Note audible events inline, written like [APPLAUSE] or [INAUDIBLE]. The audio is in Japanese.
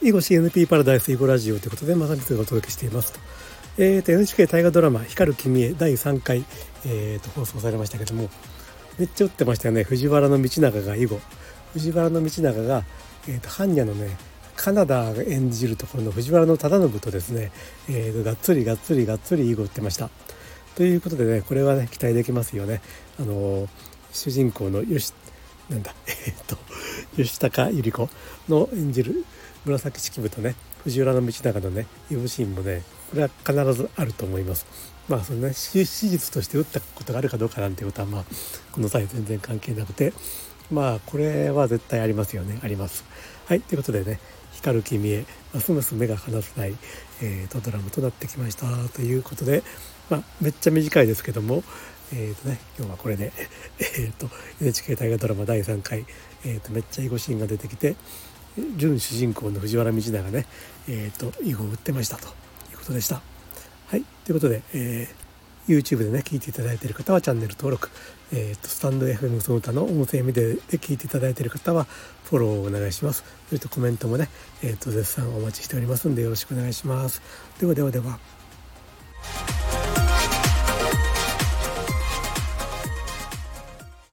囲碁 CNP パラダイス囲碁ラジオということで正光がお届けしていますと,、えー、と NHK 大河ドラマ「光る君へ」第3回、えー、と放送されましたけどもめっちゃ打ってましたよね藤原道長が囲碁藤原道長が、えー、と般若のねカナダが演じるところの藤原忠信とですね、えー、とがっつりがっつりがっつり囲碁打ってました。ということでねこれはね期待できますよね。あのー、主人公の吉なんだ [LAUGHS] えっと吉高由里子の演じる紫式部とね藤原道長のね囲碁シーンもねこれは必ずあると思います。まあそのね史実として打ったことがあるかどうかなんていうことはまあこの際全然関係なくてまあこれは絶対ありますよねあります。はいということでね光る君へますます目が離せない、えーと、ドラマとなってきましたということで、まあ、めっちゃ短いですけども、えーとね、今日はこれで、[LAUGHS] えーと、NHK 大河ドラマ第3回、えーと、めっちゃ囲碁シーンが出てきて準主人公の藤原道長がね、えー、と囲碁を打ってましたということでした。はいということで、えー YouTube でね聞いていただいている方はチャンネル登録、えーと、スタンド FM その他の音声メディアで聞いていただいている方はフォローをお願いします。それとコメントもね、えー、と絶賛お待ちしておりますんでよろしくお願いします。ではではでは。